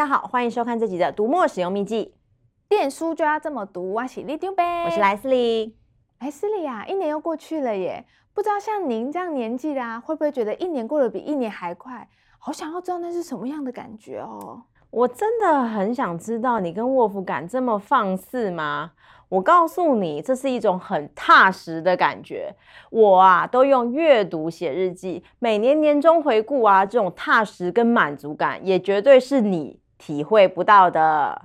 家好，欢迎收看这集的读墨使用秘籍。电书就要这么读，我是里长伯，我是莱斯利。莱斯利啊，一年又过去了耶，不知道像您这样年纪的啊，会不会觉得一年过得比一年还快？好想要知道那是什么样的感觉哦。我真的很想知道，你跟沃夫敢这么放肆吗？我告诉你，这是一种很踏实的感觉。我啊，都用阅读写日记，每年年终回顾啊，这种踏实跟满足感，也绝对是你体会不到的。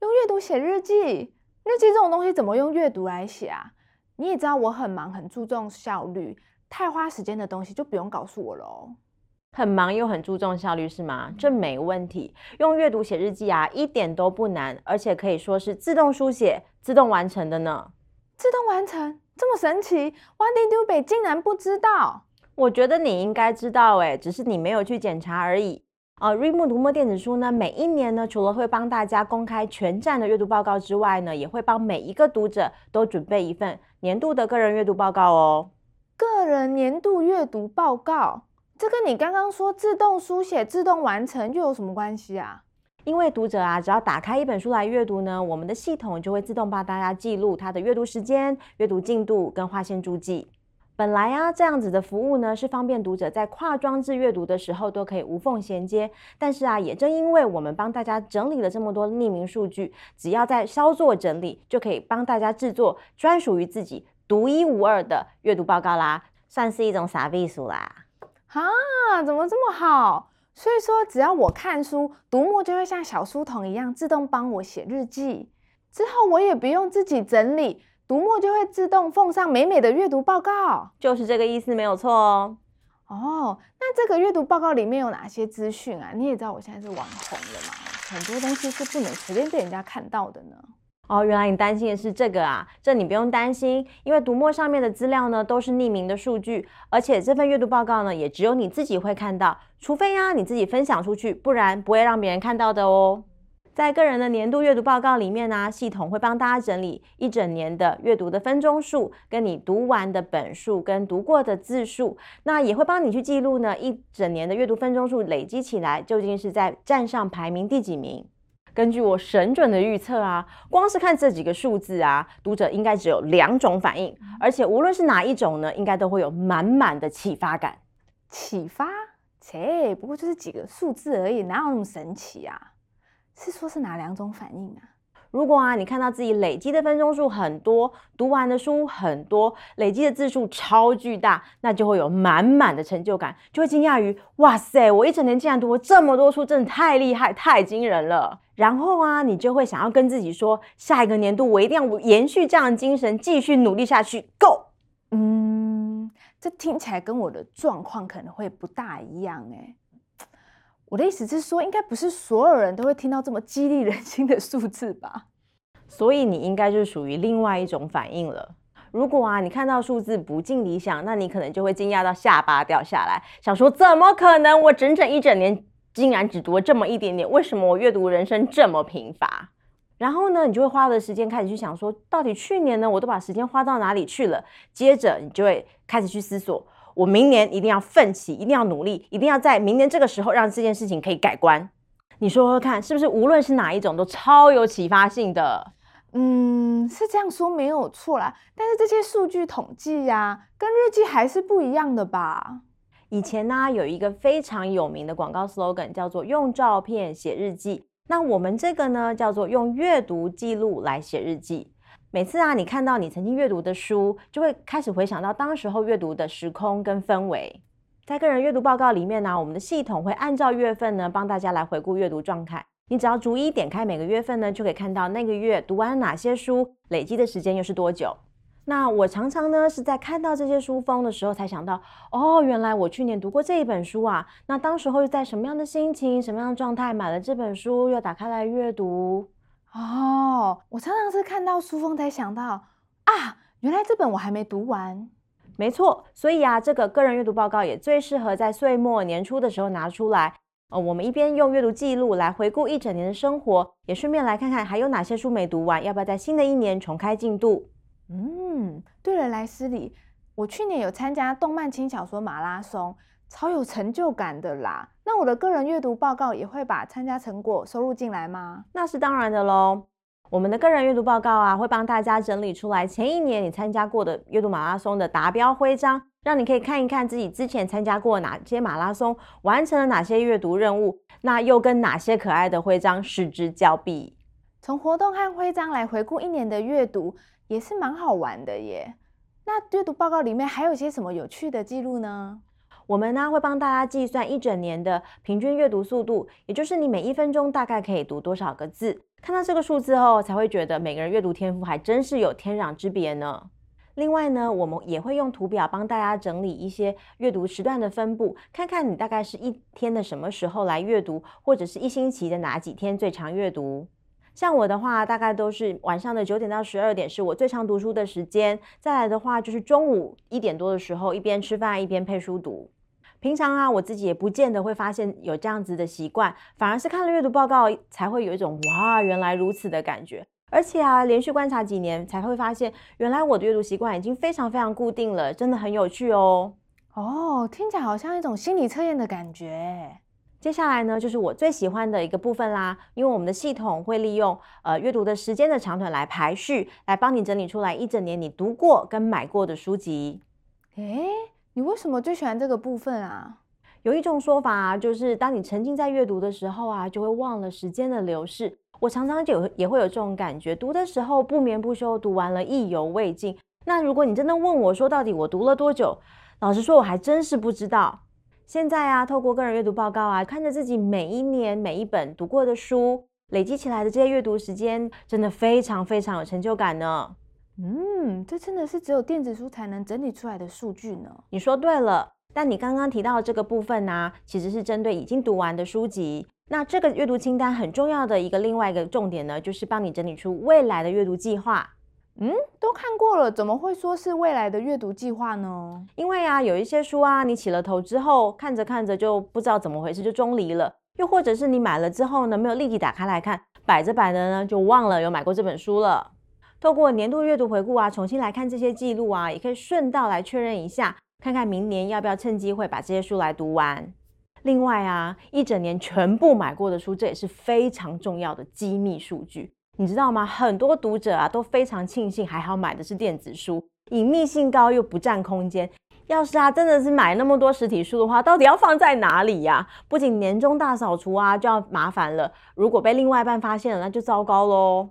用阅读写日记，日记这种东西怎么用阅读来写啊？你也知道我很忙，很注重效率，太花时间的东西就不用告诉我了哦。很忙又很注重效率是吗？这没问题。用阅读写日记啊，一点都不难，而且可以说是自动书写、自动完成的呢。自动完成这么神奇，我里长伯竟然不知道。我觉得你应该知道诶，只是你没有去检查而已。呃，Readmoo 读墨电子书呢，每一年呢，除了会帮大家公开全站的阅读报告之外呢，也会帮每一个读者都准备一份年度的个人阅读报告哦。个人年度阅读报告。这跟你刚刚说自动书写、自动完成又有什么关系啊？因为读者啊，只要打开一本书来阅读呢，我们的系统就会自动帮大家记录他的阅读时间、阅读进度跟划线注记。本来啊，这样子的服务呢，是方便读者在跨装置阅读的时候都可以无缝衔接。但是啊，也正因为我们帮大家整理了这么多匿名数据，只要在稍作整理，就可以帮大家制作专属于自己独一无二的阅读报告啦，算是一种 service 啦。啊，怎么这么好？所以说，只要我看书，读墨就会像小书童一样自动帮我写日记，之后我也不用自己整理，读墨就会自动奉上美美的阅读报告，就是这个意思，没有错哦。哦，那这个阅读报告里面有哪些资讯啊？你也知道我现在是网红了嘛，很多东西是不能随便被人家看到的呢。哦，原来你担心的是这个啊，这你不用担心，因为读墨上面的资料呢都是匿名的数据，而且这份阅读报告呢也只有你自己会看到，除非呀你自己分享出去，不然不会让别人看到的哦。在个人的年度阅读报告里面呢，系统会帮大家整理一整年的阅读的分钟数，跟你读完的本数跟读过的字数，那也会帮你去记录呢一整年的阅读分钟数累积起来究竟是在站上排名第几名。根据我神准的预测啊，光是看这几个数字啊，读者应该只有两种反应，而且无论是哪一种呢，应该都会有满满的启发感。启发？切，不过就是几个数字而已，哪有那么神奇啊？是说是哪两种反应啊？如果啊，你看到自己累积的分钟数很多，读完的书很多，累积的字数超巨大，那就会有满满的成就感，就会惊讶于哇塞，我一整年竟然读了这么多书，真的太厉害，太惊人了。然后啊，你就会想要跟自己说，下一个年度我一定要延续这样的精神，继续努力下去。Go！嗯，这听起来跟我的状况可能会不大一样诶。我的意思是说，应该不是所有人都会听到这么激励人心的数字吧？所以你应该就是属于另外一种反应了。如果啊，你看到数字不尽理想，那你可能就会惊讶到下巴掉下来，想说怎么可能？我整整一整年竟然只读了这么一点点，为什么我阅读人生这么贫乏？然后呢，你就会花的时间开始去想说，到底去年呢，我都把时间花到哪里去了？接着你就会开始去思索。我明年一定要奋起，一定要努力，一定要在明年这个时候让这件事情可以改观。你说说看，是不是无论是哪一种都超有启发性的？嗯，是这样说没有错啦。但是这些数据统计呀，跟日记还是不一样的吧？以前呢，有一个非常有名的广告 slogan 叫做“用照片写日记”，那我们这个呢叫做“用阅读记录来写日记”。每次啊，你看到你曾经阅读的书，就会开始回想到当时候阅读的时空跟氛围。在个人阅读报告里面呢，我们的系统会按照月份呢，帮大家来回顾阅读状态。你只要逐一点开每个月份呢，就可以看到那个月读完哪些书，累积的时间又是多久。那我常常呢是在看到这些书封的时候，才想到，哦，原来我去年读过这一本书啊。那当时候又在什么样的心情、什么样的状态买了这本书，又打开来阅读。哦，我常常是看到书封才想到啊，原来这本我还没读完。没错，所以啊，这个个人阅读报告也最适合在岁末年初的时候拿出来。呃，我们一边用阅读记录来回顾一整年的生活，也顺便来看看还有哪些书没读完，要不要在新的一年重开进度。嗯，对了，莱斯里，我去年有参加动漫轻小说马拉松，超有成就感的啦。那我的个人阅读报告也会把参加成果收入进来吗？那是当然的喽。我们的个人阅读报告啊，会帮大家整理出来前一年你参加过的阅读马拉松的达标徽章，让你可以看一看自己之前参加过哪些马拉松，完成了哪些阅读任务，那又跟哪些可爱的徽章失之交臂。从活动和徽章来回顾一年的阅读，也是蛮好玩的耶。那阅读报告里面还有些什么有趣的记录呢？我们呢会帮大家计算一整年的平均阅读速度，也就是你每一分钟大概可以读多少个字。看到这个数字后，才会觉得每个人阅读天赋还真是有天壤之别呢。另外呢，我们也会用图表帮大家整理一些阅读时段的分布，看看你大概是一天的什么时候来阅读，或者是一星期的哪几天最常阅读。像我的话，大概都是晚上的九点到十二点是我最常读书的时间，再来的话就是中午一点多的时候，一边吃饭一边配书读。平常啊，我自己也不见得会发现有这样子的习惯，反而是看了阅读报告才会有一种哇，原来如此的感觉。而且啊，连续观察几年才会发现，原来我的阅读习惯已经非常非常固定了，真的很有趣哦。哦，听起来好像一种心理测验的感觉。接下来呢，就是我最喜欢的一个部分啦，因为我们的系统会利用呃阅读的时间的长短来排序，来帮你整理出来一整年你读过跟买过的书籍。诶。你为什么最喜欢这个部分啊？有一种说法啊，就是当你沉浸在阅读的时候啊，就会忘了时间的流逝。我常常就也会有这种感觉，读的时候不眠不休，读完了意犹未尽。那如果你真的问我说，到底我读了多久？老实说，我还真是不知道。现在啊，透过个人阅读报告啊，看着自己每一年每一本读过的书，累积起来的这些阅读时间，真的非常非常有成就感呢。嗯，这真的是只有电子书才能整理出来的数据呢。你说对了，但你刚刚提到的这个部分呢、啊，其实是针对已经读完的书籍。那这个阅读清单很重要的一个另外一个重点呢，就是帮你整理出未来的阅读计划。嗯，都看过了，怎么会说是未来的阅读计划呢？因为啊，有一些书啊，你起了头之后，看着看着就不知道怎么回事就中离了；又或者是你买了之后呢，没有立即打开来看，摆着摆着呢，就忘了有买过这本书了。透过年度阅读回顾啊，重新来看这些记录啊，也可以顺道来确认一下，看看明年要不要趁机会把这些书来读完。另外啊，一整年全部买过的书，这也是非常重要的机密数据，你知道吗？很多读者啊都非常庆幸还好买的是电子书，隐秘性高又不占空间。要是啊真的是买那么多实体书的话，到底要放在哪里呀？不仅年终大扫除啊就要麻烦了，如果被另外一半发现了，那就糟糕喽。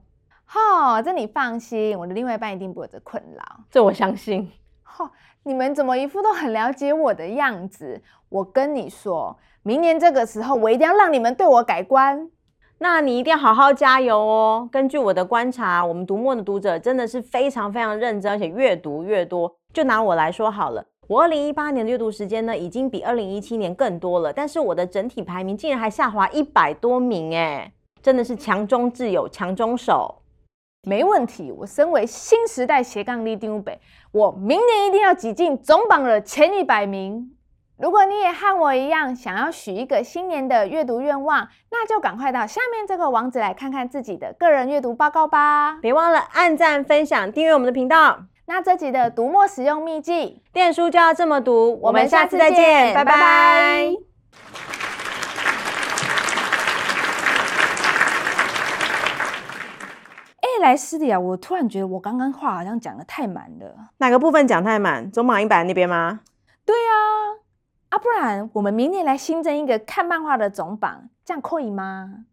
哈、哦，这你放心，我的另外一半一定不会有这困扰。这我相信。哈、哦，你们怎么一副都很了解我的样子？我跟你说，明年这个时候，我一定要让你们对我改观。那你一定要好好加油哦。根据我的观察，我们读墨的读者真的是非常非常认真，而且越读越多。就拿我来说好了，我二零一八年的阅读时间呢，已经比二零一七年更多了，但是我的整体排名竟然还下滑一百多名，哎，真的是强中自有强中手。没问题，我身为新时代斜杠里长伯，我明年一定要挤进总榜的前一百名。如果你也和我一样想要许一个新年的阅读愿望，那就赶快到下面这个网址来看看自己的个人阅读报告吧。别忘了按赞、分享、订阅我们的频道。那这集的读墨使用秘籍，电书就要这么读。我们下次再见，拜拜。拜拜。莱斯里啊，我突然觉得我刚刚话好像讲的太满了。哪个部分讲太满？总榜一百那边吗？对啊，啊，不然我们明年来新增一个看漫画的总榜，这样可以吗？